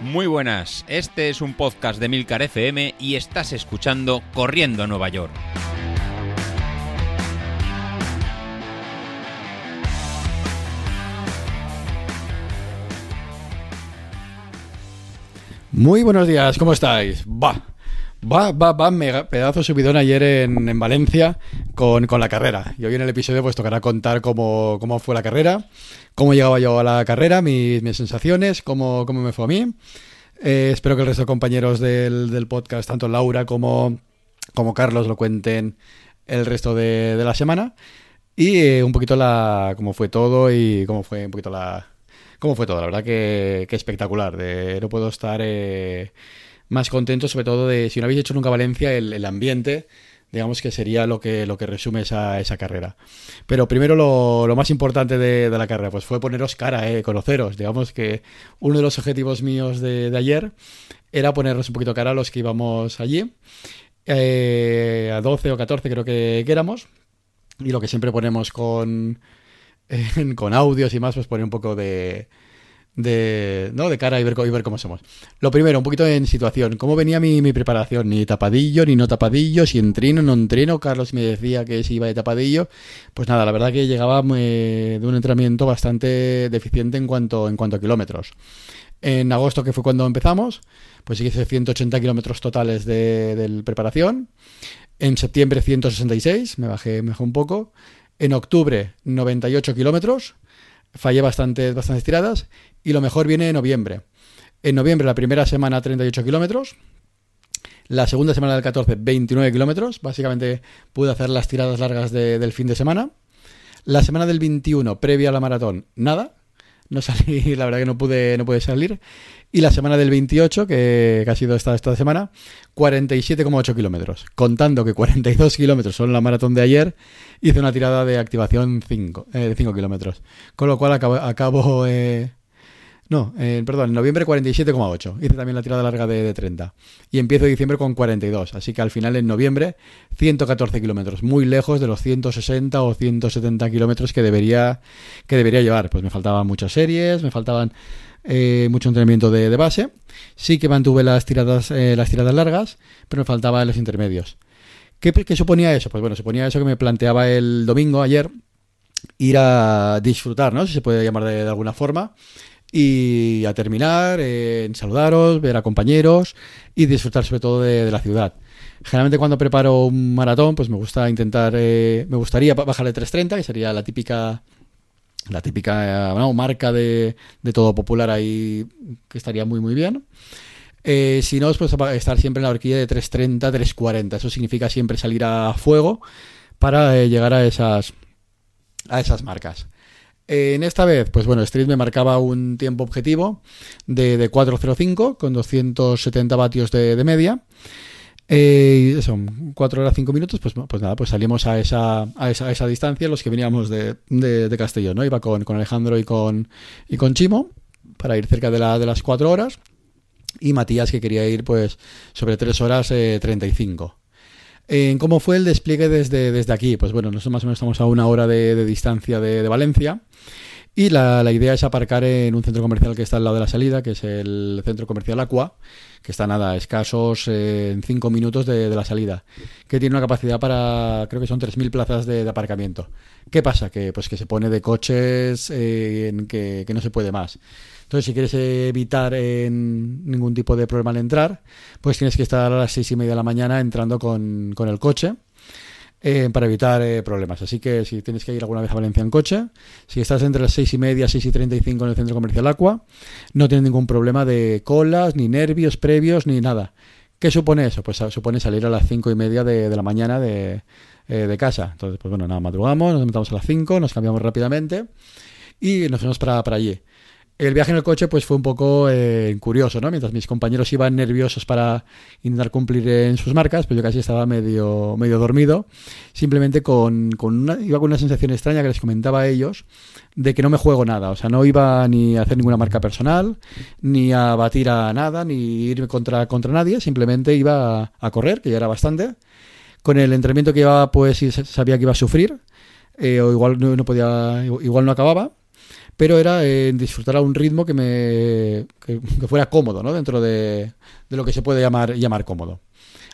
Muy buenas, este es un podcast de Milcar FM y estás escuchando Corriendo a Nueva York. Muy buenos días, ¿cómo estáis? Va, va, va, va, mega, pedazo subidón ayer en, en Valencia con, con, la carrera. Y hoy en el episodio pues tocará contar cómo, cómo fue la carrera, cómo llegaba yo a la carrera, mis, mis sensaciones, cómo, cómo me fue a mí. Eh, espero que el resto de compañeros del, del podcast, tanto Laura como, como, Carlos, lo cuenten el resto de, de la semana. Y eh, un poquito la cómo fue todo y cómo fue un poquito la, cómo fue todo. La verdad que, que espectacular. De, no puedo estar eh, más contento, sobre todo de si no habéis hecho nunca Valencia, el, ambiente digamos que sería lo que, lo que resume esa, esa carrera. Pero primero lo, lo más importante de, de, la carrera, pues fue poneros cara, eh, conoceros. Digamos que uno de los objetivos míos de, de ayer era ponernos un poquito cara a los que íbamos allí. Eh, a 12 o 14 creo que, que, éramos. Y lo que siempre ponemos con, con audios y más, pues poner un poco de, de, ¿no? de cara y ver, y ver cómo somos. Lo primero, un poquito en situación. ¿Cómo venía mi, mi, preparación? Ni tapadillo, ni no tapadillo, si entreno, no entreno. Carlos me decía que si iba de tapadillo. Pues nada, la verdad que llegaba eh, de un entrenamiento bastante deficiente en cuanto, en cuanto a kilómetros. En agosto, que fue cuando empezamos, pues hice 180 kilómetros totales de, preparación. En septiembre 166, me bajé, me bajé un poco. En octubre 98 kilómetros fallé bastantes, bastantes tiradas y lo mejor viene en noviembre. En noviembre, la primera semana, 38 kilómetros. La segunda semana del 14, 29 kilómetros. Básicamente pude hacer las tiradas largas de, del fin de semana. La semana del 21, previa a la maratón, nada. No salí, la verdad que no pude, no pude salir. Y la semana del 28, que, ha sido esta, esta semana, 47,8 kilómetros. Contando que 42 kilómetros son la maratón de ayer, hice una tirada de activación 5, eh, de 5 kilómetros. Con lo cual acabo, acabo eh, no, eh, perdón, en noviembre 47,8. Hice también la tirada larga de, de, 30. Y empiezo diciembre con 42. Así que al final en noviembre 114 kilómetros. Muy lejos de los 160 o 170 kilómetros que debería, que debería llevar. Pues me faltaban muchas series, me faltaban eh, mucho entrenamiento de, base. Sí que mantuve las tiradas, eh, las tiradas largas, pero me faltaban los intermedios. ¿Qué, ¿Qué suponía eso? Pues bueno, suponía eso que me planteaba el domingo, ayer, ir a disfrutar, ¿no? Si se puede llamar de alguna forma y a terminar, eh, saludaros, ver a compañeros y disfrutar sobre todo de, de, la ciudad. Generalmente cuando preparo un maratón, pues me gusta intentar, eh, me gustaría bajarle 3.30, que sería la típica, la típica no, marca de, de, todo popular ahí, que estaría muy muy bien. Eh, si no, pues estar siempre en la horquilla de 3.30, 3.40. Eso significa siempre salir a fuego para eh, llegar a esas, a esas marcas. En esta vez, pues bueno, Street me marcaba un tiempo objetivo de, de 4.05 con 270 vatios de, de media. Eh, eso, 4 horas 5 minutos, pues, pues nada, pues salimos a esa, a esa, a esa distancia los que veníamos de, de, Castellón, ¿no? Iba con, con, Alejandro y con, y con Chimo para ir cerca de, de las 4 horas y Matías que quería ir pues sobre 3 horas eh, 35. Eh, ¿Cómo fue el despliegue desde, desde aquí? Pues bueno, nosotros más o menos estamos a una hora de, distancia de, Valencia y la, la, idea es aparcar en un centro comercial que está al lado de la salida, que es el centro comercial Aqua, que está nada, escasos eh, en 5 minutos de, la salida, que tiene una capacidad para, creo que son 3.000 plazas de, aparcamiento. ¿Qué pasa? Que, pues que se pone de coches eh, en que no se puede más. Entonces, si quieres evitar eh, ningún tipo de problema al entrar, pues tienes que estar a las seis y media de la mañana entrando con, con el coche eh, para evitar eh, problemas. Así que si tienes que ir alguna vez a Valencia en coche, si estás entre las seis y media, seis y treinta y cinco en el centro comercial Aqua, no tienes ningún problema de colas, ni nervios previos, ni nada. ¿Qué supone eso? Pues supone salir a las cinco y media de, de la mañana de, eh, de, casa. Entonces, pues bueno, nada, madrugamos, nos metamos a las cinco, nos cambiamos rápidamente y nos vamos para, para allí. El viaje en el coche pues fue un poco eh, curioso, ¿no? Mientras mis compañeros iban nerviosos para intentar cumplir en sus marcas, pues yo casi estaba medio, medio dormido, simplemente con, con una, iba con una sensación extraña que les comentaba a ellos de que no me juego nada, o sea, no iba ni a hacer ninguna marca personal, ni a batir a nada, ni irme contra, contra nadie, simplemente iba a, correr, que ya era bastante. Con el entrenamiento que llevaba, pues sabía que iba a sufrir, eh, o igual no podía, igual no acababa pero era eh, disfrutar a un ritmo que me que, fuera cómodo, ¿no? Dentro de, de, lo que se puede llamar, llamar cómodo.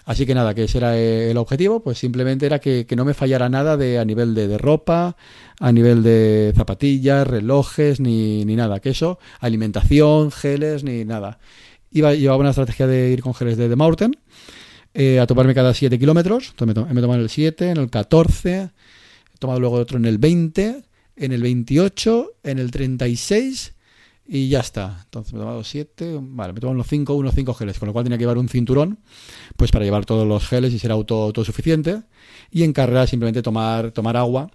Así que nada, que ese era el objetivo, pues simplemente era que, que no me fallara nada de a nivel de, ropa, a nivel de zapatillas, relojes, ni, ni nada, que eso, alimentación, geles, ni nada. Iba, llevaba una estrategia de ir con geles de The Mountain, eh, a tomarme cada 7 kilómetros, entonces me, me toman el 7, en el 14, he tomado luego otro en el 20, en el 28, en el 36 y ya está. Entonces me he tomado 7, vale, me toman los 5, unos 5 geles, con lo cual tenía que llevar un cinturón, pues para llevar todos los geles y ser auto, autosuficiente. Y en carrera simplemente tomar, tomar agua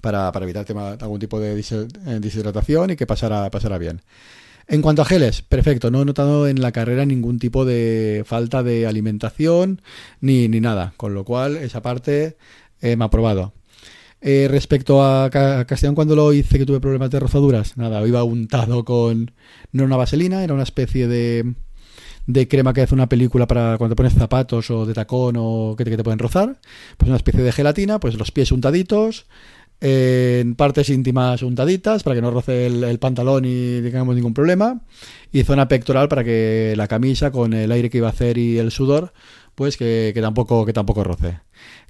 para, para evitar algún tipo de deshidratación y que pasara, pasara bien. En cuanto a geles, perfecto, no he notado en la carrera ningún tipo de falta de alimentación ni, ni nada, con lo cual esa parte eh, me ha aprobado. Eh, respecto a, a, Castellón, cuando lo hice que tuve problemas de rozaduras, nada, iba untado con. No era una vaselina, era una especie de, de crema que hace una película para cuando te pones zapatos o de tacón o que te, que te pueden rozar. Pues una especie de gelatina, pues los pies untaditos, en partes íntimas untaditas para que no roce el, el, pantalón y tengamos ningún problema y zona pectoral para que la camisa con el aire que iba a hacer y el sudor pues que, que tampoco que tampoco roce.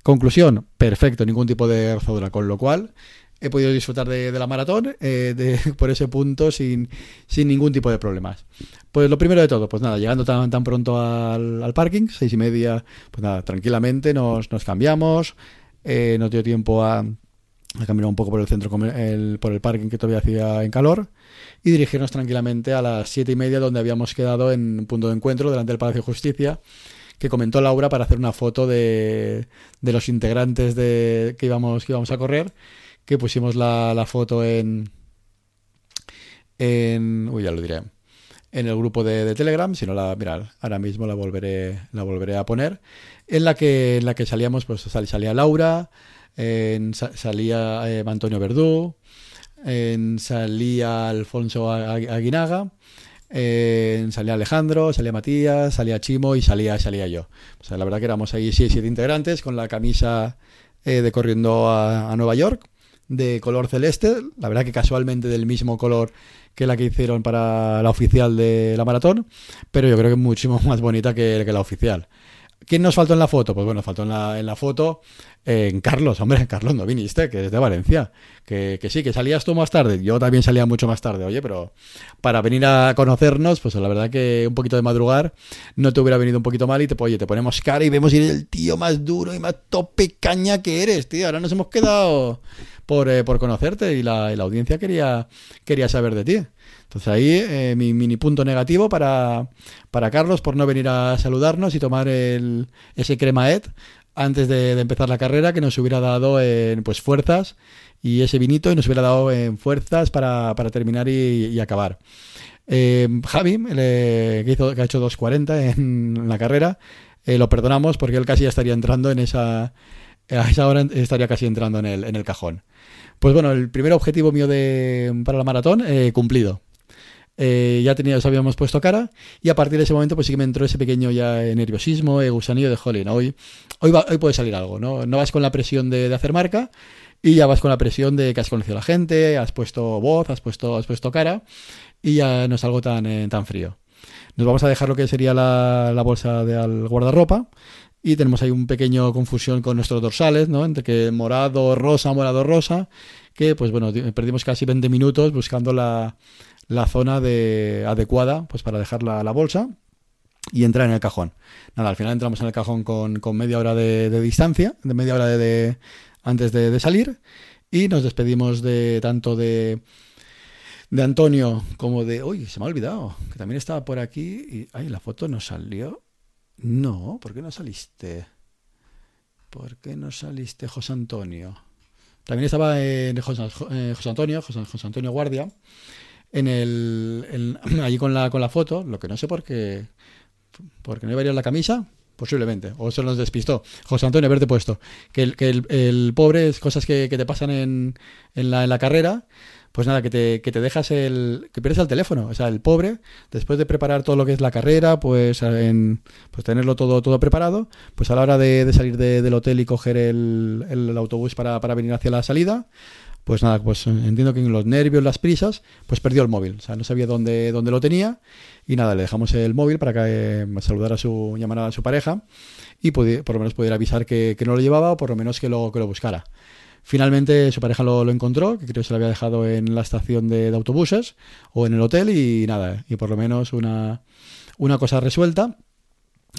Conclusión perfecto ningún tipo de rozadura con lo cual he podido disfrutar de, la maratón eh, de, por ese punto sin, sin ningún tipo de problemas. Pues lo primero de todo pues nada llegando tan, tan pronto al, al parking seis y media pues nada tranquilamente nos, nos cambiamos. Eh, nos dio tiempo a a caminar un poco por el centro, por el parking que todavía hacía en calor y dirigirnos tranquilamente a las siete y media donde habíamos quedado en un punto de encuentro delante del Palacio de Justicia que comentó Laura para hacer una foto de, de los integrantes de, que, íbamos, que íbamos a correr que pusimos la, la foto en en uy ya lo diré en el grupo de, de Telegram si no la mirad ahora mismo la volveré la volveré a poner en la que la que salíamos pues salía Laura salía eh, Antonio Verdú, en, salía Alfonso Aguinaga, en, salía Alejandro, salía Matías, salía Chimo y salía, salía yo. O sea, la verdad que éramos ahí siete, siete integrantes con la camisa eh, de corriendo a, a, Nueva York de color celeste, la verdad que casualmente del mismo color que la que hicieron para la oficial de la maratón, pero yo creo que muchísimo más bonita que, que la oficial. ¿Quién nos faltó en la foto? Pues bueno, faltó en la, en la foto en Carlos, hombre, Carlos no viniste, que es de Valencia. Que, sí, que salías tú más tarde. Yo también salía mucho más tarde, oye, pero para venir a conocernos, pues la verdad que un poquito de madrugar no te hubiera venido un poquito mal y te, oye, te ponemos cara y vemos ir el tío más duro y más tope caña que eres, tío. Ahora nos hemos quedado por, eh, por conocerte y la, la, audiencia quería, quería saber de ti. Entonces ahí eh, mi mini punto negativo para, para Carlos por no venir a saludarnos y tomar el, ese cremaet antes de, empezar la carrera que nos hubiera dado en, pues fuerzas y ese vinito y nos hubiera dado en fuerzas para, para terminar y, acabar. Eh, Javi, que ha hecho 2.40 en la carrera, eh, lo perdonamos porque él casi ya estaría entrando en esa... A esa hora estaría casi entrando en el, en el cajón. Pues bueno, el primer objetivo mío de, para la maratón eh, cumplido. Eh, ya teníamos, habíamos puesto cara y a partir de ese momento pues sí que me entró ese pequeño ya nerviosismo, eh, gusanillo de jolín, hoy, hoy, va, hoy puede salir algo, ¿no? No vas con la presión de, de, hacer marca y ya vas con la presión de que has conocido a la gente, has puesto voz, has puesto, has puesto cara y ya no es algo tan, eh, tan frío. Nos vamos a dejar lo que sería la, la bolsa de al guardarropa y tenemos ahí un pequeño confusión con nuestros dorsales, ¿no? Entre que morado, rosa, morado, rosa, que pues bueno, perdimos casi 20 minutos buscando la, la zona de, adecuada pues para dejar la, la, bolsa y entrar en el cajón. Nada, al final entramos en el cajón con, con media hora de, distancia, de media hora de, antes de, de, salir y nos despedimos de tanto de de Antonio como de, uy, se me ha olvidado, que también estaba por aquí y, ay, la foto no salió. No, ¿por qué no saliste? ¿Por qué no saliste, José Antonio? También estaba en José, eh, José Antonio, José, José, Antonio Guardia, en el, allí con la, con la foto, lo que no sé por qué, porque no iba a ir la camisa, posiblemente, o se nos despistó. José Antonio, haberte puesto, que el, que el, el pobre es cosas que, que te pasan en, en, la, en la carrera, pues nada, que te, que te dejas el. que pierdes el teléfono. O sea, el pobre, después de preparar todo lo que es la carrera, pues en pues tenerlo todo, todo preparado, pues a la hora de, de salir de, del hotel y coger el, el autobús para, para venir hacia la salida, pues nada, pues entiendo que en los nervios, las prisas, pues perdió el móvil. O sea, no sabía dónde, dónde lo tenía. Y nada, le dejamos el móvil para que eh, saludara a su, llamara a su pareja y por lo menos pudiera avisar que, no lo llevaba o por lo menos que lo, que lo buscara. Finalmente su pareja lo, encontró, que creo que se lo había dejado en la estación de, autobuses o en el hotel y nada, y por lo menos una, una cosa resuelta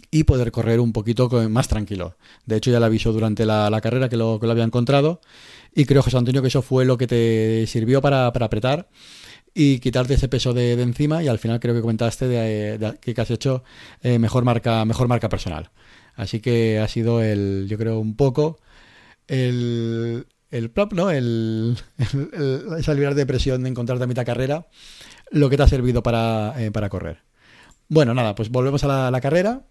y poder correr un poquito más tranquilo. De hecho, ya le avisó durante la, carrera que lo, que lo había encontrado y creo, José Antonio, que eso fue lo que te sirvió para, apretar y quitarte ese peso de, encima. Y al final creo que comentaste de, que has hecho eh, mejor marca mejor marca personal. Así que ha sido el yo creo un poco el el plop no el, esa libertad de presión de encontrarte a mitad carrera lo que te ha servido para, eh, para correr. Bueno nada pues volvemos a la carrera.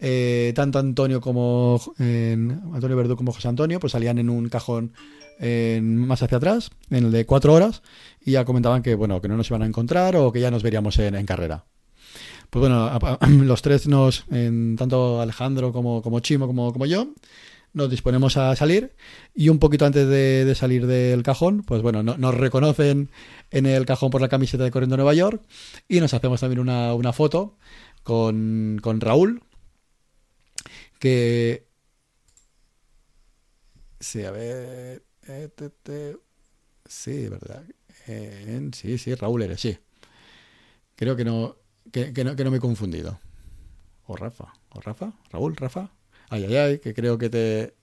Eh, tanto Antonio como Antonio Verdú como José Antonio pues salían en un cajón más hacia atrás, en el de cuatro horas, y ya comentaban que bueno, que no nos iban a encontrar o que ya nos veríamos en, carrera. Pues bueno, los tres nos, en, tanto Alejandro como, como Chimo como, como yo, nos disponemos a salir y un poquito antes de, salir del cajón, pues bueno, nos reconocen en el cajón por la camiseta de Corriendo Nueva York y nos hacemos también una, una foto con, con Raúl, que... Sí, a ver... Eh, sí, verdad. Eh, sí, sí, Raúl eres, sí. Creo que no, que, no, que no me he confundido. O Rafa. ¿O Rafa? ¿Raúl? ¿Rafa? Ay, ay, ay, que creo que te...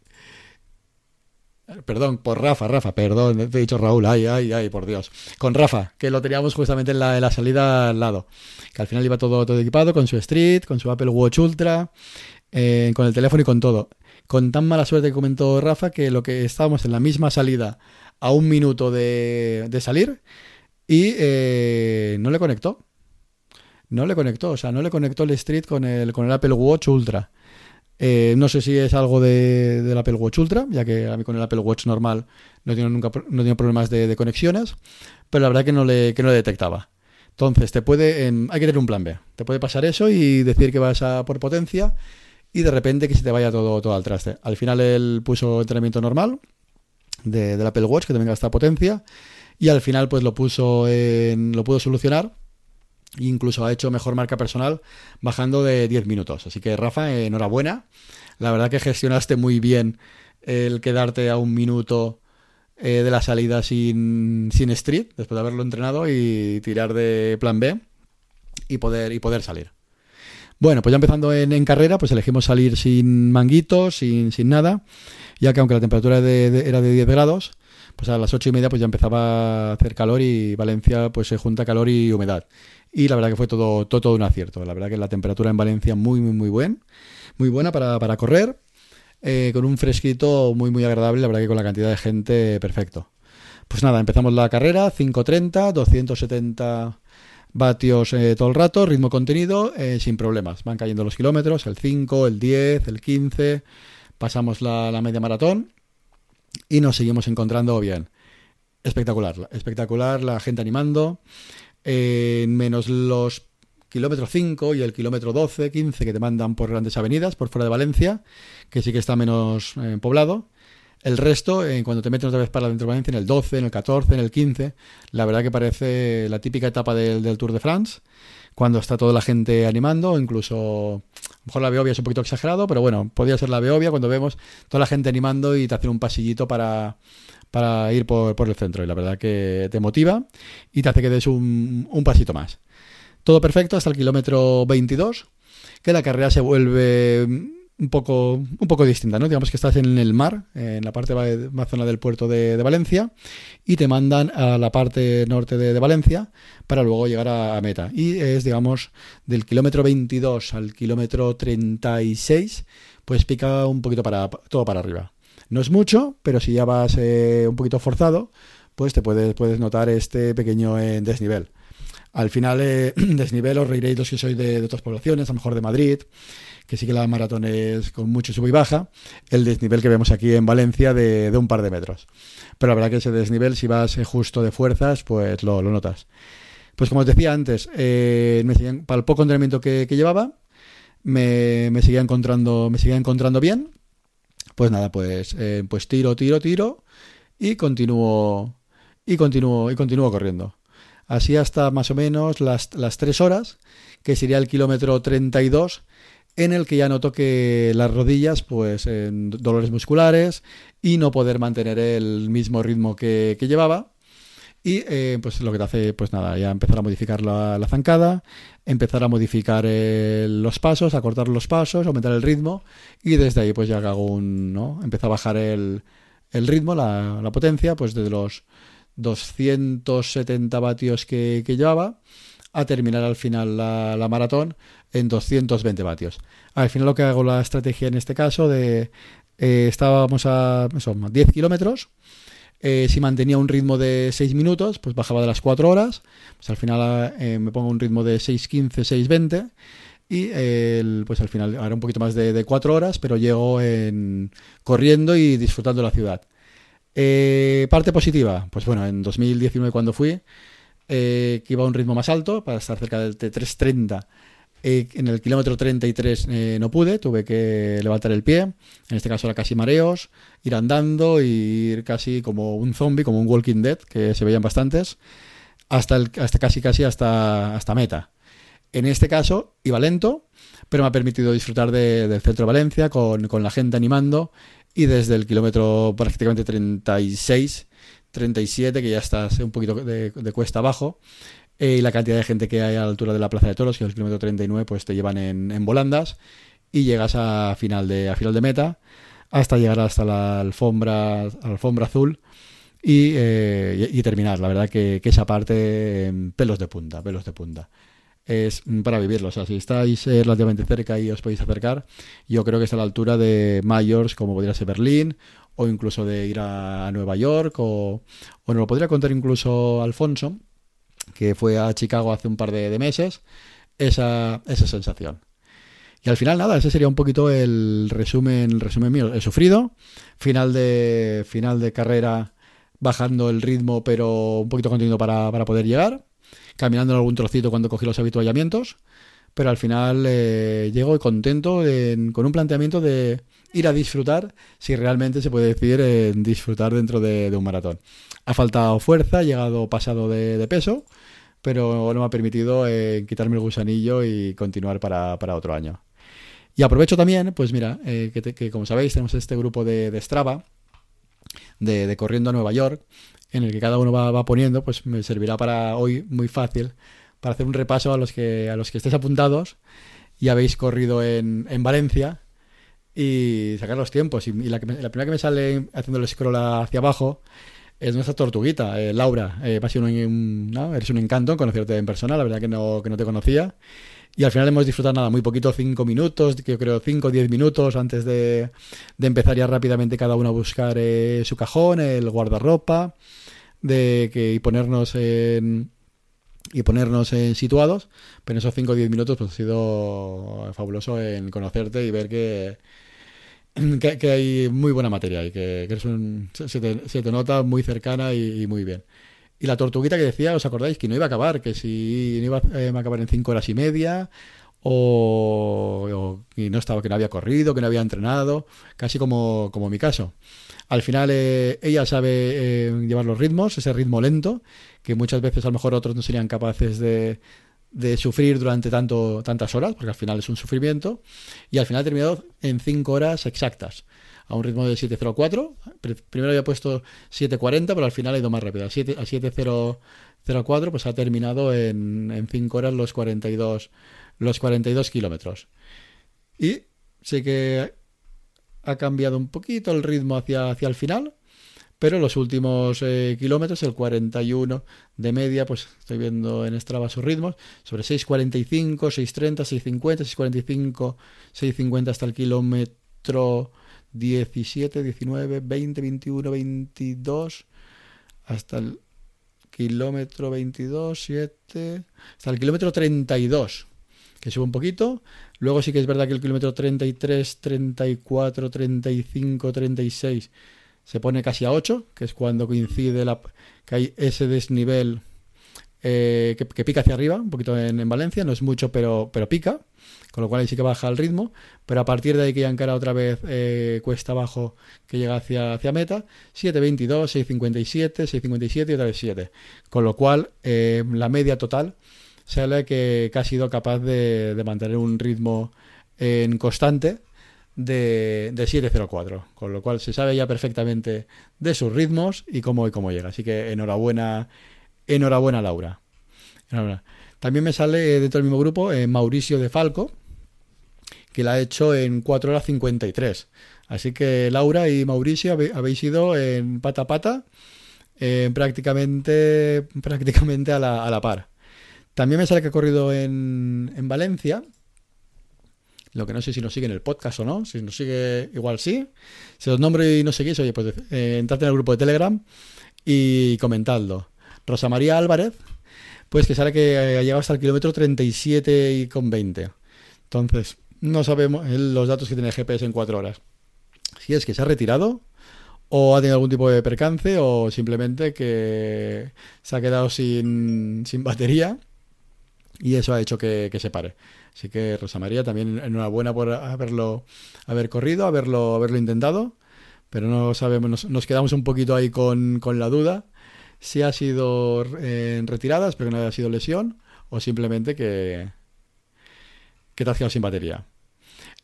Perdón, por Rafa, Rafa, perdón, te he dicho Raúl, ay, ay, ay, por Dios. Con Rafa, que lo teníamos justamente en la, en la salida al lado. Que al final iba todo, todo equipado, con su Street, con su Apple Watch Ultra, eh, con el teléfono y con todo. Con tan mala suerte que comentó Rafa que lo que estábamos en la misma salida a un minuto de, salir y eh, no le conectó. No le conectó, o sea, no le conectó el Street con el, con el Apple Watch Ultra. Eh, no sé si es algo de, del Apple Watch Ultra, ya que a mí con el Apple Watch normal no tiene nunca no problemas de, conexiones, pero la verdad que no le, que no le detectaba. Entonces, te puede, hay que tener un plan B. Te puede pasar eso y decir que vas a por potencia y de repente que se te vaya todo, todo al traste. Al final él puso entrenamiento normal de, del Apple Watch, que también gasta potencia, y al final pues lo puso en, lo pudo solucionar. Incluso ha hecho mejor marca personal bajando de 10 minutos. Así que Rafa, enhorabuena. La verdad que gestionaste muy bien el quedarte a un minuto eh, de la salida sin, sin street, después de haberlo entrenado, y tirar de plan B y poder, y poder salir. Bueno, pues ya empezando en, carrera, pues elegimos salir sin manguitos, sin, sin nada, ya que aunque la temperatura era de 10 grados, pues a las ocho y media pues ya empezaba a hacer calor y Valencia pues se junta calor y humedad. Y la verdad que fue todo, todo, un acierto. La verdad que la temperatura en Valencia muy, muy, muy, buen, muy buena para, para correr, eh, con un fresquito muy, muy agradable, la verdad que con la cantidad de gente perfecto. Pues nada, empezamos la carrera, 5.30, 270 vatios eh, todo el rato, ritmo contenido, eh, sin problemas. Van cayendo los kilómetros, el 5, el 10, el 15, pasamos la, media maratón y nos seguimos encontrando bien. Espectacular, espectacular, la gente animando, en menos los kilómetro 5 y el kilómetro 12, 15 que te mandan por grandes avenidas, por fuera de Valencia, que sí que está menos eh, poblado. El resto, eh, cuando te metes otra vez para dentro de Valencia, en el 12, en el 14, en el 15, la verdad que parece la típica etapa del, Tour de France, cuando está toda la gente animando, incluso, a lo mejor la Beovia es un poquito exagerado, pero bueno, podría ser la Beovia cuando vemos toda la gente animando y te hace un pasillito para, para ir por, el centro. Y la verdad que te motiva y te hace que des un, un pasito más. Todo perfecto hasta el kilómetro 22, que la carrera se vuelve un poco, un poco distinta, ¿no? Digamos que estás en el mar, en la parte más zona del puerto de, Valencia, y te mandan a la parte norte de, Valencia para luego llegar a, meta. Y es, digamos, del kilómetro 22 al kilómetro 36, pues pica un poquito para todo para arriba. No es mucho, pero si ya vas eh, un poquito forzado, pues te puedes, puedes notar este pequeño eh, desnivel. Al final, eh, desnivel os reiréis los que sois de, de otras poblaciones, a lo mejor de Madrid, que sí que la maratón es con mucho sub y baja, el desnivel que vemos aquí en Valencia de, un par de metros. Pero la verdad que ese desnivel, si vas justo de fuerzas, pues lo, notas. Pues como os decía antes, eh, para el poco entrenamiento que, llevaba, me, seguía encontrando, me seguía encontrando bien. Pues nada, pues, eh, pues tiro, tiro, tiro y continúo, y continúo, y continúo corriendo. Así hasta más o menos las, las 3 horas, que sería el kilómetro 32, en el que ya noto que las rodillas, pues en dolores musculares y no poder mantener el mismo ritmo que, que llevaba. Y eh, pues lo que te hace, pues nada, ya empezar a modificar la, la zancada, empezar a modificar eh, los pasos, a cortar los pasos, aumentar el ritmo y desde ahí pues ya hago un, ¿no? A bajar el, el ritmo, la, la, potencia, pues desde los 270 vatios que, llevaba a terminar al final la, maratón en 220 vatios. Al final lo que hago la estrategia en este caso de eh, estábamos a eso, 10 kilómetros. Eh, si mantenía un ritmo de 6 minutos, pues bajaba de las 4 horas. Pues al final eh, me pongo un ritmo de 6.15, 6.20. Y el, pues al final ahora un poquito más de, de 4 horas, pero llego en, corriendo y disfrutando la ciudad. Eh, parte positiva, pues bueno, en 2019 cuando fui, eh, que iba a un ritmo más alto, para estar cerca del T330. Eh, en el kilómetro 33 eh, no pude, tuve que levantar el pie, en este caso era casi mareos, ir andando y ir casi como un zombie, como un Walking Dead, que se veían bastantes, hasta, el, hasta casi casi hasta, hasta meta. En este caso iba lento, pero me ha permitido disfrutar de, del centro de Valencia con, con, la gente animando y desde el kilómetro prácticamente 36, 37, que ya estás un poquito de, cuesta abajo, eh, y la cantidad de gente que hay a la altura de la Plaza de Toros, que es el kilómetro 39, pues te llevan en, volandas y llegas a final de, a final de meta hasta llegar hasta la alfombra, alfombra azul y, eh, y, terminar. La verdad que, esa parte, eh, pelos de punta, pelos de punta es para vivirlo. O sea, si estáis eh, relativamente cerca y os podéis acercar, yo creo que está a la altura de mayores como podría ser Berlín o incluso de ir a, Nueva York o, o nos lo podría contar incluso Alfonso, que fue a Chicago hace un par de, de meses, esa, esa sensación. Y al final, nada, ese sería un poquito el resumen, el resumen mío. He sufrido, final de, final de carrera bajando el ritmo, pero un poquito contenido para, para poder llegar caminando en algún trocito cuando cogí los habituallamientos, pero al final eh, llego contento en, con un planteamiento de ir a disfrutar, si realmente se puede decir disfrutar dentro de, un maratón. Ha faltado fuerza, he llegado pasado de, de peso, pero no me ha permitido eh, quitarme el gusanillo y continuar para, para, otro año. Y aprovecho también, pues mira, eh, que, te, que, como sabéis tenemos este grupo de, de Strava, de, Corriendo a Nueva York, en el que cada uno va, va, poniendo, pues me servirá para hoy muy fácil para hacer un repaso a los que a los que estéis apuntados y habéis corrido en, en Valencia y sacar los tiempos. Y, la, la, primera que me sale haciendo el scroll hacia abajo es nuestra tortuguita, eh, Laura. Eh, sido un, ¿no? eres un encanto conocerte en persona, la verdad que no, que no te conocía. Y al final hemos disfrutado nada, muy poquito, cinco minutos, yo creo cinco o diez minutos antes de, empezar ya rápidamente cada uno a buscar eh, su cajón, el guardarropa, de que y ponernos en y ponernos en situados, pero en esos 5 o 10 minutos pues ha sido fabuloso en conocerte y ver que, que, hay muy buena materia y que, eres un, se, te, se, te, nota muy cercana y, muy bien. Y la tortuguita que decía, ¿os acordáis? Que no iba a acabar, que si no iba eh, a acabar en 5 horas y media o, o no estaba, que no había corrido, que no había entrenado, casi como, como mi caso. Al final eh, ella sabe eh, llevar los ritmos, ese ritmo lento, que muchas veces a lo mejor otros no serían capaces de, de sufrir durante tanto, tantas horas, porque al final es un sufrimiento, y al final ha terminado en 5 horas exactas, a un ritmo de 7.04. Primero había puesto 7.40, pero al final ha ido más rápido. A 7.04 pues ha terminado en, en 5 horas los 42, los 42 kilómetros. Y sé que ha cambiado un poquito el ritmo hacia, hacia el final, pero los últimos eh, kilómetros, el 41 de media, pues estoy viendo en Strava sus ritmos, sobre 6.45, 6.30, 6.50, 6.45, 6.50 hasta el kilómetro 17, 19, 20, 21, 22, hasta el kilómetro 22, 7, hasta el kilómetro 32, que sube un poquito, Luego sí que es verdad que el kilómetro 33, 34, 35, 36 se pone casi a 8, que es cuando coincide la, que hay ese desnivel eh, que, pica hacia arriba, un poquito en, Valencia, no es mucho, pero, pero pica, con lo cual ahí sí que baja el ritmo, pero a partir de ahí que ya encara otra vez eh, cuesta abajo que llega hacia, hacia meta, 7.22, 6.57, 6.57 y otra vez 7, con lo cual eh, la media total sale que, ha sido capaz de mantener un ritmo en constante de, de 7.04, con lo cual se sabe ya perfectamente de sus ritmos y cómo y cómo llega. Así que enhorabuena, enhorabuena Laura. También me sale dentro del mismo grupo eh, Mauricio de Falco, que la ha hecho en 4 horas 53. Así que Laura y Mauricio habéis ido en pata a pata, prácticamente, prácticamente a la, a la, par. También me sale que ha corrido en, en Valencia, lo que no sé si nos sigue en el podcast o no. Si nos sigue, igual sí. Si os nombro y no seguís, oye, pues eh, entrad en el grupo de Telegram y comentadlo. Rosa María Álvarez, pues que sale que ha llegado hasta el kilómetro 37 y con 20. Entonces, no sabemos los datos que tiene el GPS en cuatro horas. Si es que se ha retirado, o ha tenido algún tipo de percance, o simplemente que se ha quedado sin, sin batería y eso ha hecho que, que se pare. Así que Rosa María, también enhorabuena por haberlo haber corrido, haberlo, haberlo intentado, pero no sabemos, nos, quedamos un poquito ahí con, con la duda si ha sido en retirada, espero que no haya sido lesión, o simplemente que, que te has quedado sin batería.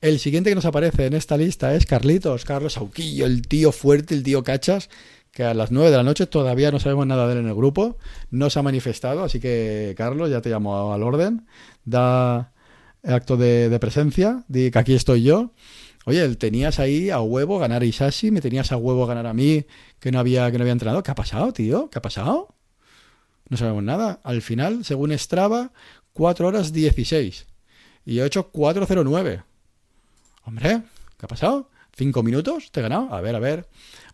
El siguiente que nos aparece en esta lista es Carlitos, Carlos Auquillo, el tío fuerte, el tío cachas, que a las 9 de la noche todavía no sabemos nada de él en el grupo, no se ha manifestado, así que Carlos, ya te llamo al orden, da acto de, presencia, di que aquí estoy yo. Oye, tenías ahí a huevo ganar a Isashi, me tenías a huevo ganar a mí, que no había, que no había entrenado. ¿Qué ha pasado, tío? ¿Qué ha pasado? No sabemos nada. Al final, según Strava, 4 horas 16. Y yo he hecho 4.09. Hombre, ¿qué ha pasado? ¿5 minutos? ¿Te he ganado? A ver, a ver.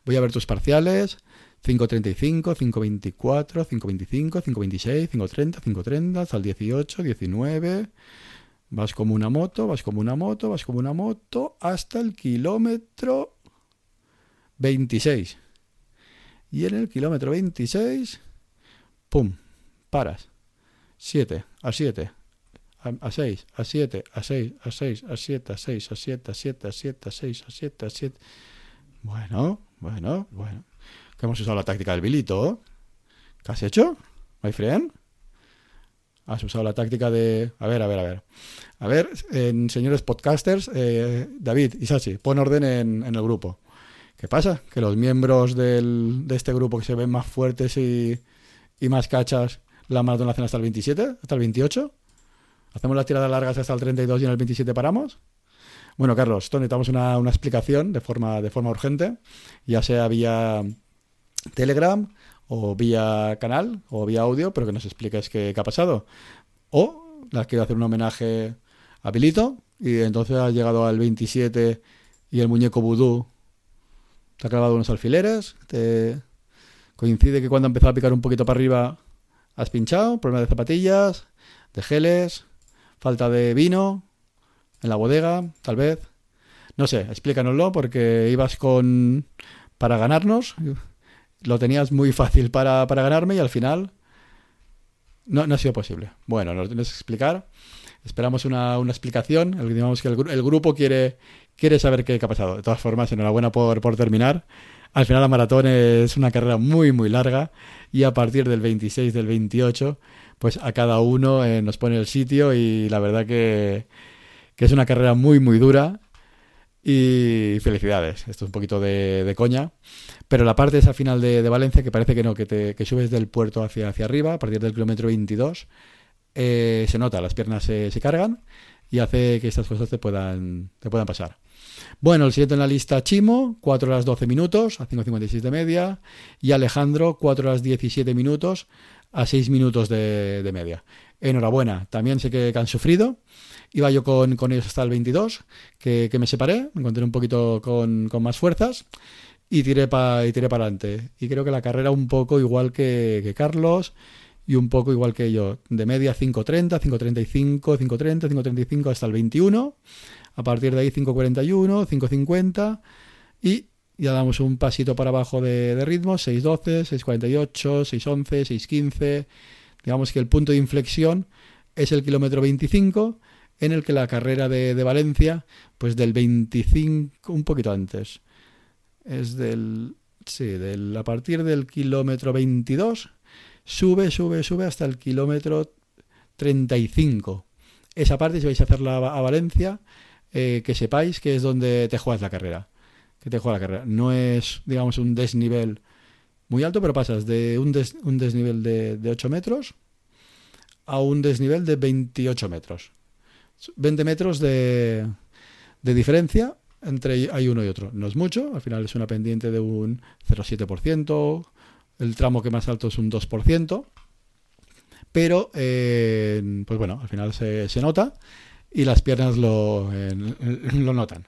Voy a ver tus parciales. 5.35, 5.24, 5.25, 5.26, 5.30, 5.30, hasta el 18, 19. Vas como una moto, vas como una moto, vas como una moto hasta el kilómetro 26. Y en el kilómetro 26, ¡pum! Paras. 7, a 7, a 6, a 7, a 6, a 6, a 7, a 6, a 7, a 7, a 7, a 6, a 7, a 7. Bueno, bueno, bueno. Que hemos usado la táctica del bilito. ¿Qué has hecho, my friend? Has usado la táctica de... A ver, a ver, a ver. A ver, en, señores podcasters, eh, David, Isachi, pon orden en, el grupo. ¿Qué pasa? Que los miembros del, de este grupo que se ven más fuertes y, y más cachas, la maratón la hacen hasta el 27, hasta el 28. ¿Hacemos las tiradas largas hasta el 32 y en el 27 paramos? Bueno, Carlos, esto necesitamos una, una explicación de forma, de forma urgente, ya sea vía Telegram o vía canal o vía audio, pero que nos expliques qué, ha pasado. O las quiero hacer un homenaje a Pilito y entonces has llegado al 27 y el muñeco vudú te ha clavado unos alfileres, te coincide que cuando ha empezado a picar un poquito para arriba has pinchado, problema de zapatillas, de geles, falta de vino en la bodega, tal vez. No sé, explícanoslo porque ibas con para ganarnos lo tenías muy fácil para, ganarme y al final no, no, ha sido posible. Bueno, nos tienes que explicar. Esperamos una, una explicación. El, digamos que el, grupo quiere, quiere saber qué, ha pasado. De todas formas, enhorabuena por, por terminar. Al final la maratón es una carrera muy, muy larga y a partir del 26, del 28, pues a cada uno eh, nos pone el sitio y la verdad que, que es una carrera muy, muy dura y felicidades. Esto es un poquito de, coña. Pero la parte esa final de, de Valencia, que parece que no, que, te, que subes del puerto hacia, hacia arriba, a partir del kilómetro 22, eh, se nota, las piernas se, se, cargan y hace que estas cosas te puedan, te puedan pasar. Bueno, el siguiente en la lista, Chimo, 4 horas 12 minutos, a 5.56 de media, y Alejandro, 4 horas 17 minutos, a 6 minutos de, de media. Enhorabuena, también sé que, han sufrido. Iba yo con, con, ellos hasta el 22, que, que, me separé, me encontré un poquito con, con más fuerzas y tiré tiré para adelante. Y creo que la carrera un poco igual que, Carlos y un poco igual que yo. De media 5.30, 5.35, 5.30, 5.35 hasta el 21. A partir de ahí 5.41, 5.50 y ya damos un pasito para abajo de, de ritmo, 6.12, 6.48, 6.11, 6.15, Digamos que el punto de inflexión es el kilómetro 25, en el que la carrera de, Valencia, pues del 25, un poquito antes, es del, sí, del, a partir del kilómetro 22, sube, sube, sube hasta el kilómetro 35. Esa parte, si vais a hacerla a Valencia, eh, que sepáis que es donde te juegas la carrera. Que te juega la carrera. No es, digamos, un desnivel muy alto, pero pasas de un, des, un desnivel de, de 8 metros a un desnivel de 28 metros. 20 metros de, de diferencia entre hay uno y otro. No es mucho, al final es una pendiente de un 0,7%, el tramo que más alto es un 2%, pero eh, pues bueno, al final se, se, nota y las piernas lo, eh, lo notan.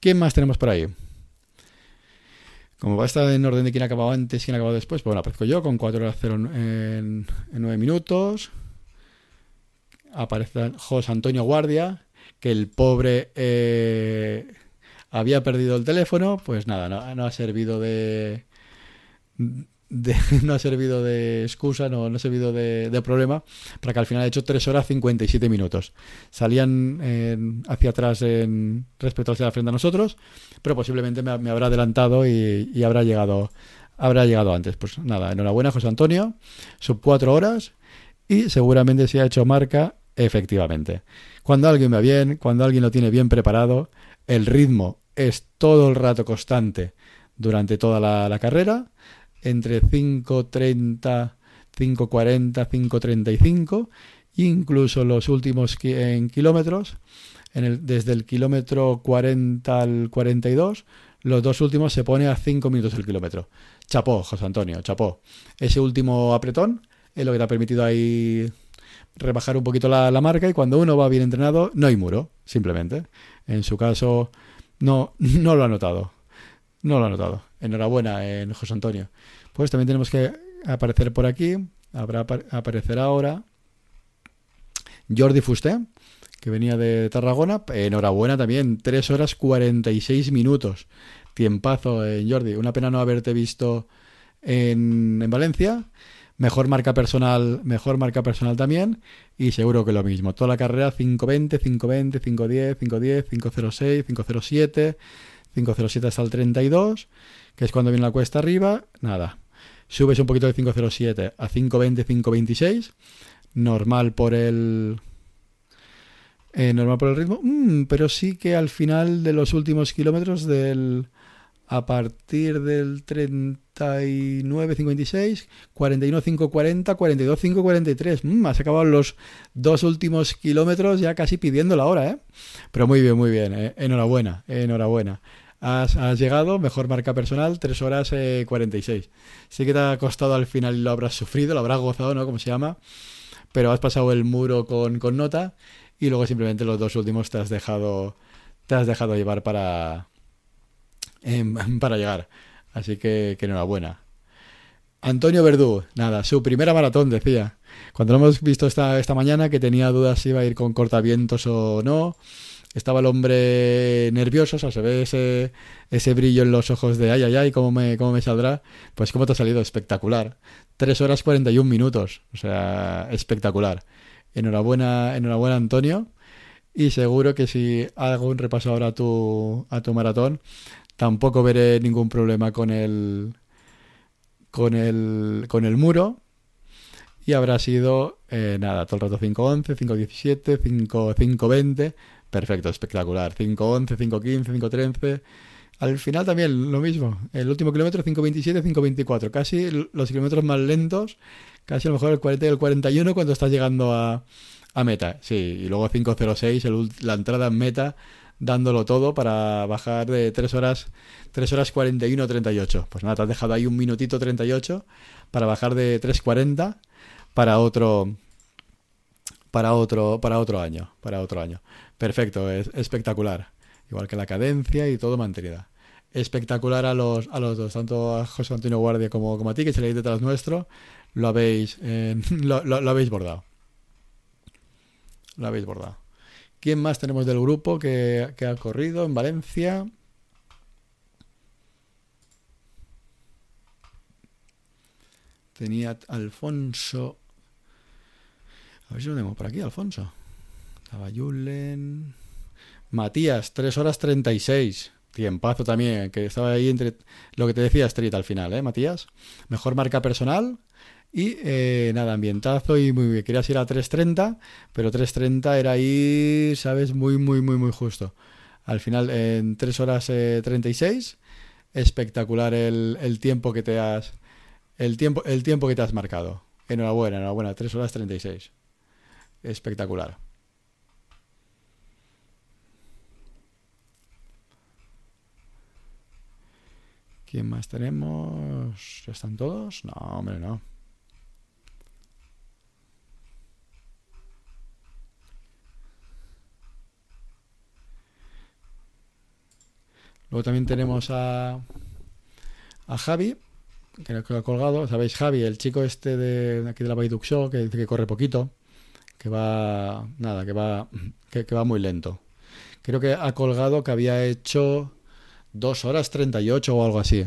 ¿Quién más tenemos por ahí? Como va a estar en orden de quién ha acabado antes, quién ha acabado después, pues bueno, aparezco yo con 4 horas 0 en, en 9 minutos. Aparece José Antonio Guardia, que el pobre eh, había perdido el teléfono, pues nada, no ha servido de, no ha servido de excusa, no, no ha servido de, problema, para que al final ha hecho 3 horas 57 minutos. Salían hacia atrás en, respecto hacia la frente a nosotros, pero posiblemente me, habrá adelantado y, habrá llegado habrá llegado antes. Pues nada, enhorabuena José Antonio, sub 4 horas y seguramente se ha hecho marca efectivamente. Cuando alguien va bien, cuando alguien lo tiene bien preparado, el ritmo es todo el rato constante durante toda la carrera, entre 5.30, 5.40, 5.35, incluso los últimos en kilómetros, desde el kilómetro 40 al 42, los dos últimos se pone a 5 minutos el kilómetro. Chapó, José Antonio, chapó. Ese último apretón es lo que te ha permitido ahí rebajar un poquito la, la, marca y cuando uno va bien entrenado no hay muro, simplemente. En su caso no, no lo ha notado. No lo ha notado. Enhorabuena en José Antonio. Pues también tenemos que aparecer por aquí. Habrá aparecer ahora Jordi Fusté, que venía de Tarragona. Enhorabuena también. 3 horas 46 minutos. Tiempazo en Jordi. Una pena no haberte visto en, en Valencia mejor marca personal, mejor marca personal también y seguro que lo mismo. Toda la carrera 520, 520, 510, 510, 506, 507, 507 hasta el 32, que es cuando viene la cuesta arriba, nada. Subes un poquito de 507 a 520, 526, normal por el eh, normal por el ritmo, mm, pero sí que al final de los últimos kilómetros del a partir del 39.56, 41.540, 42.543. Mm, has acabado los dos últimos kilómetros ya casi pidiendo la hora, ¿eh? Pero muy bien, muy bien. ¿eh? Enhorabuena, enhorabuena. Has, llegado, mejor marca personal, 3 horas eh, 46. Sí que te ha costado al final y lo habrás sufrido, lo habrás gozado, ¿no? Como se llama. Pero has pasado el muro con, con nota y luego simplemente los dos últimos te has dejado, te has dejado llevar para eh, para llegar. Así que, enhorabuena. Antonio Verdú, nada, su primera maratón, decía. Cuando lo hemos visto esta, esta mañana, que tenía dudas si iba a ir con cortavientos o no, estaba el hombre nervioso, o sea, se ve ese, ese brillo en los ojos de ay, ay, ay, ¿cómo me, cómo me saldrá? Pues cómo te ha salido, espectacular. 3 horas 41 minutos, o sea, espectacular. Enhorabuena, enhorabuena Antonio. Y seguro que si hago un repaso ahora a tu, a tu maratón, Tampoco veré ningún problema con el, con el, con el muro. Y habrá sido, eh, nada, todo el rato 5.11, 5.17, 5.20. Perfecto, espectacular. 5.11, 5.15, 5.13. Al final también lo mismo. El último kilómetro 5.27, 5.24. Casi los kilómetros más lentos. Casi a lo mejor el 40 y el 41 cuando estás llegando a, a meta. Sí, y luego 5.06, la entrada en meta dándolo todo para bajar de 3 horas 3 horas 41 38. Pues nada, te has dejado ahí un minutito 38 para bajar de 3.40 para otro para otro para otro año, para otro año. Perfecto, es espectacular. Igual que la cadencia y todo mantenida. Espectacular a los a los dos, tanto a José Antonio Guardia como, como a ti que se leéis detrás nuestro, lo habéis eh, lo, lo habéis bordado. Lo habéis bordado. ¿Quién más tenemos del grupo que, ha corrido en Valencia? tenía Alfonso. A ver si lo tengo por aquí, Alfonso. Estaba Julen. Matías, 3 horas 36. Tiempazo también, que estaba ahí entre lo que te decía Street al final, ¿eh, Matías? Mejor marca personal y eh, nada, ambientazo y muy bien. Querías ir a 3.30, pero 3.30 era ahí, ¿sabes? Muy, muy, muy, muy justo. Al final, en 3 horas 36, eh, espectacular el, el, tiempo que te has el tiempo, el tiempo que te has marcado. Enhorabuena, enhorabuena, 3 horas 36. Espectacular. ¿Quién más tenemos? ¿Están todos? No, hombre, no. Luego también tenemos a, a Javi, que ha colgado. ¿Sabéis? Javi, el chico este de aquí de la Baiduc que dice que corre poquito, que va. Nada, que va. Que, va muy lento. Creo que ha colgado que había hecho 2 horas 38 o algo así.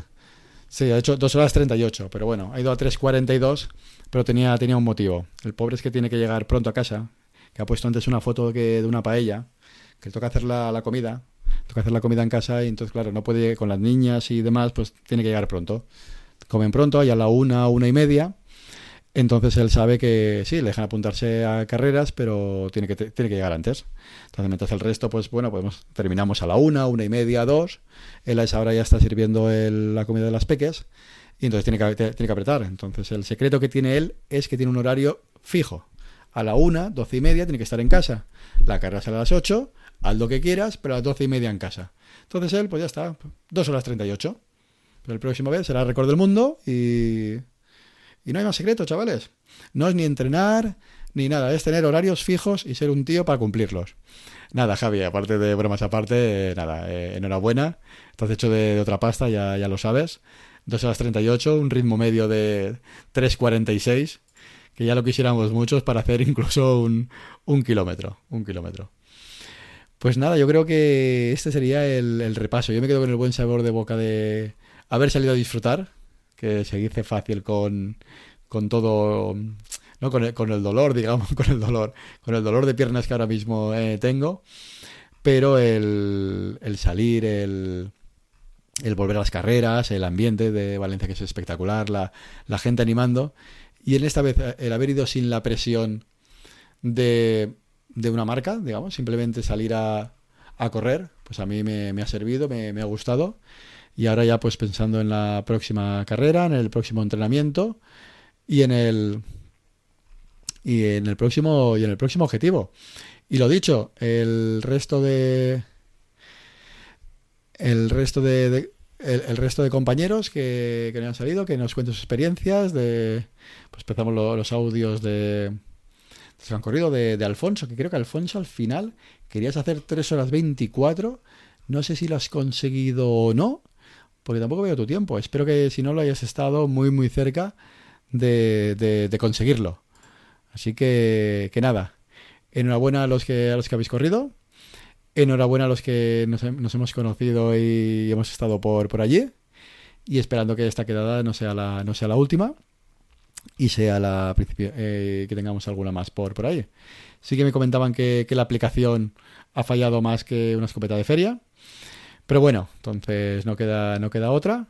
Sí, ha hecho 2 horas 38, pero bueno, ha ido a 3.42, pero tenía, tenía un motivo. El pobre es que tiene que llegar pronto a casa, que ha puesto antes una foto de una paella, que le toca hacer la, la comida, toca hacer la comida en casa y entonces, claro, no puede con las niñas y demás, pues tiene que llegar pronto. Comen pronto, y a la una, una y media. Entonces él sabe que sí, le dejan apuntarse a carreras, pero tiene que, tiene que llegar antes. Entonces, mientras el resto, pues bueno, podemos, terminamos a la una, una y media, dos. Él a esa hora ya está sirviendo la comida de las peques y entonces tiene que, tiene que apretar. Entonces, el secreto que tiene él es que tiene un horario fijo. A la una, doce y media, tiene que estar en casa. La carrera sale a las ocho, haz lo que quieras, pero a las doce y media en casa. Entonces él, pues ya está, dos horas treinta y ocho. Pero el próximo vez será récord del mundo y y no hay más secreto, chavales. No es ni entrenar ni nada, es tener horarios fijos y ser un tío para cumplirlos. Nada, Javi, aparte de bromas aparte, eh, nada, eh, enhorabuena. Estás hecho de, de otra pasta, ya, ya, lo sabes. 2 horas 38, un ritmo medio de 3.46, que ya lo quisiéramos muchos para hacer incluso un, un kilómetro. Un kilómetro. Pues nada, yo creo que este sería el, repaso. Yo me quedo con el buen sabor de boca de haber salido a disfrutar, que se dice fácil con, con todo, no con el, con el, dolor, digamos, con el dolor, con el dolor de piernas que ahora mismo eh, tengo, pero el, el salir, el, el, volver a las carreras, el ambiente de Valencia que es espectacular, la, la gente animando, y en esta vez el haber ido sin la presión de, de una marca, digamos, simplemente salir a, a correr, pues a mí me, ha servido, me, ha gustado y ahora ya pues pensando en la próxima carrera, en el próximo entrenamiento y en el y en el próximo y en el próximo objetivo. Y lo dicho, el resto de el resto de, el, resto de compañeros que, que han salido, que nos cuenten sus experiencias, de pues empezamos lo, los audios de, corrido de, de, Alfonso, que creo que Alfonso al final querías hacer 3 horas 24, no sé si lo has conseguido o no, porque tampoco veo tu tiempo. Espero que si no lo hayas estado muy muy cerca de, de, de conseguirlo. Así que, que, nada, enhorabuena a los que a los que habéis corrido, enhorabuena a los que nos, nos hemos conocido y hemos estado por, por allí, y esperando que esta quedada no sea la, no sea la última y sea la eh, que tengamos alguna más por, por ahí. Sí que me comentaban que, que la aplicación ha fallado más que una escopeta de feria. Pero bueno, entonces no queda, no queda otra.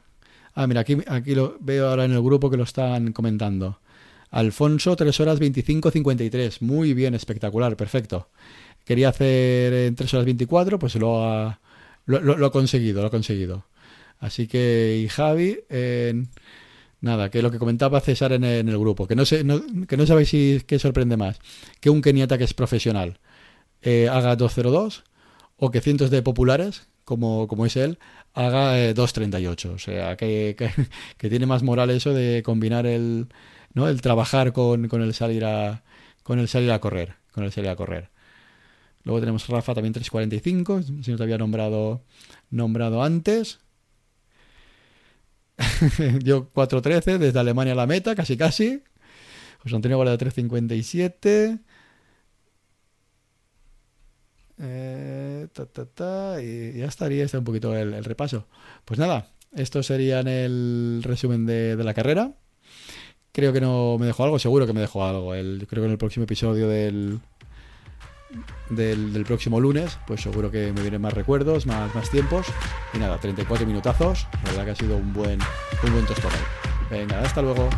Ah, mira, aquí, aquí lo veo ahora en el grupo que lo están comentando. Alfonso, 3 horas 25.53. Muy bien, espectacular, perfecto. Quería hacer en 3 horas 24, pues lo ha, lo, lo, ha conseguido, lo ha conseguido. Así que, y Javi, eh, nada, que lo que comentaba César en el, grupo, que no, sé, no, que no sabéis si qué sorprende más, que un keniata que es profesional eh, haga 202 o que cientos de populares como, como es él, haga eh, 2.38. O sea, que, que, que, tiene más moral eso de combinar el, ¿no? el trabajar con, con, el salir a, con el salir a correr. Con el salir a correr. Luego tenemos Rafa también 3.45, si no te había nombrado, nombrado antes. Yo 4.13 desde Alemania a la meta, casi casi. José Antonio Guarda 3.57. Eh, ta, ta, ta, y ya estaría este un poquito el, repaso. Pues nada, esto sería el resumen de, de, la carrera. creo que no me dejó algo, seguro que me dejó algo. El, creo que en el próximo episodio del, del, próximo lunes, pues seguro que me vienen más recuerdos, más, más tiempos. Y nada, 34 minutazos. La verdad que ha sido un buen, un buen tostón. Venga, hasta luego.